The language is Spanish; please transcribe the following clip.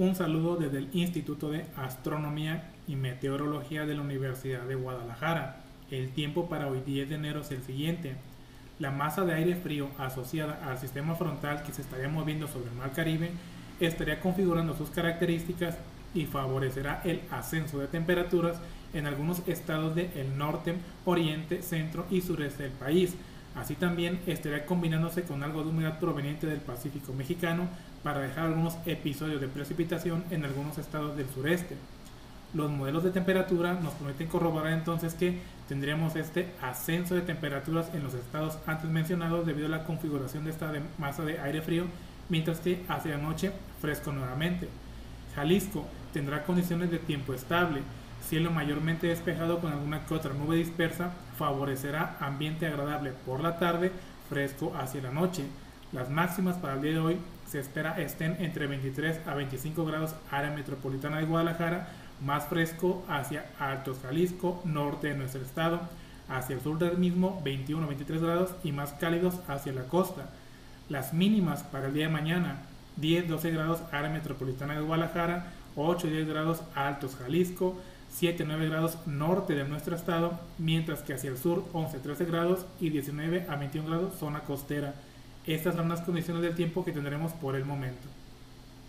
Un saludo desde el Instituto de Astronomía y Meteorología de la Universidad de Guadalajara. El tiempo para hoy 10 de enero es el siguiente. La masa de aire frío asociada al sistema frontal que se estaría moviendo sobre el Mar Caribe estaría configurando sus características y favorecerá el ascenso de temperaturas en algunos estados del norte, oriente, centro y sureste del país. Así también estaría combinándose con algo de humedad proveniente del Pacífico mexicano para dejar algunos episodios de precipitación en algunos estados del sureste. Los modelos de temperatura nos permiten corroborar entonces que tendríamos este ascenso de temperaturas en los estados antes mencionados debido a la configuración de esta masa de aire frío, mientras que hacia la noche fresco nuevamente. Jalisco tendrá condiciones de tiempo estable, cielo mayormente despejado con alguna que otra nube dispersa, favorecerá ambiente agradable por la tarde, fresco hacia la noche. Las máximas para el día de hoy se espera estén entre 23 a 25 grados área metropolitana de Guadalajara, más fresco hacia Altos Jalisco, norte de nuestro estado, hacia el sur del mismo 21 a 23 grados y más cálidos hacia la costa. Las mínimas para el día de mañana 10-12 grados área metropolitana de Guadalajara, 8-10 grados Altos Jalisco, 7-9 grados norte de nuestro estado, mientras que hacia el sur 11-13 grados y 19 a 21 grados zona costera. Estas son las condiciones del tiempo que tendremos por el momento.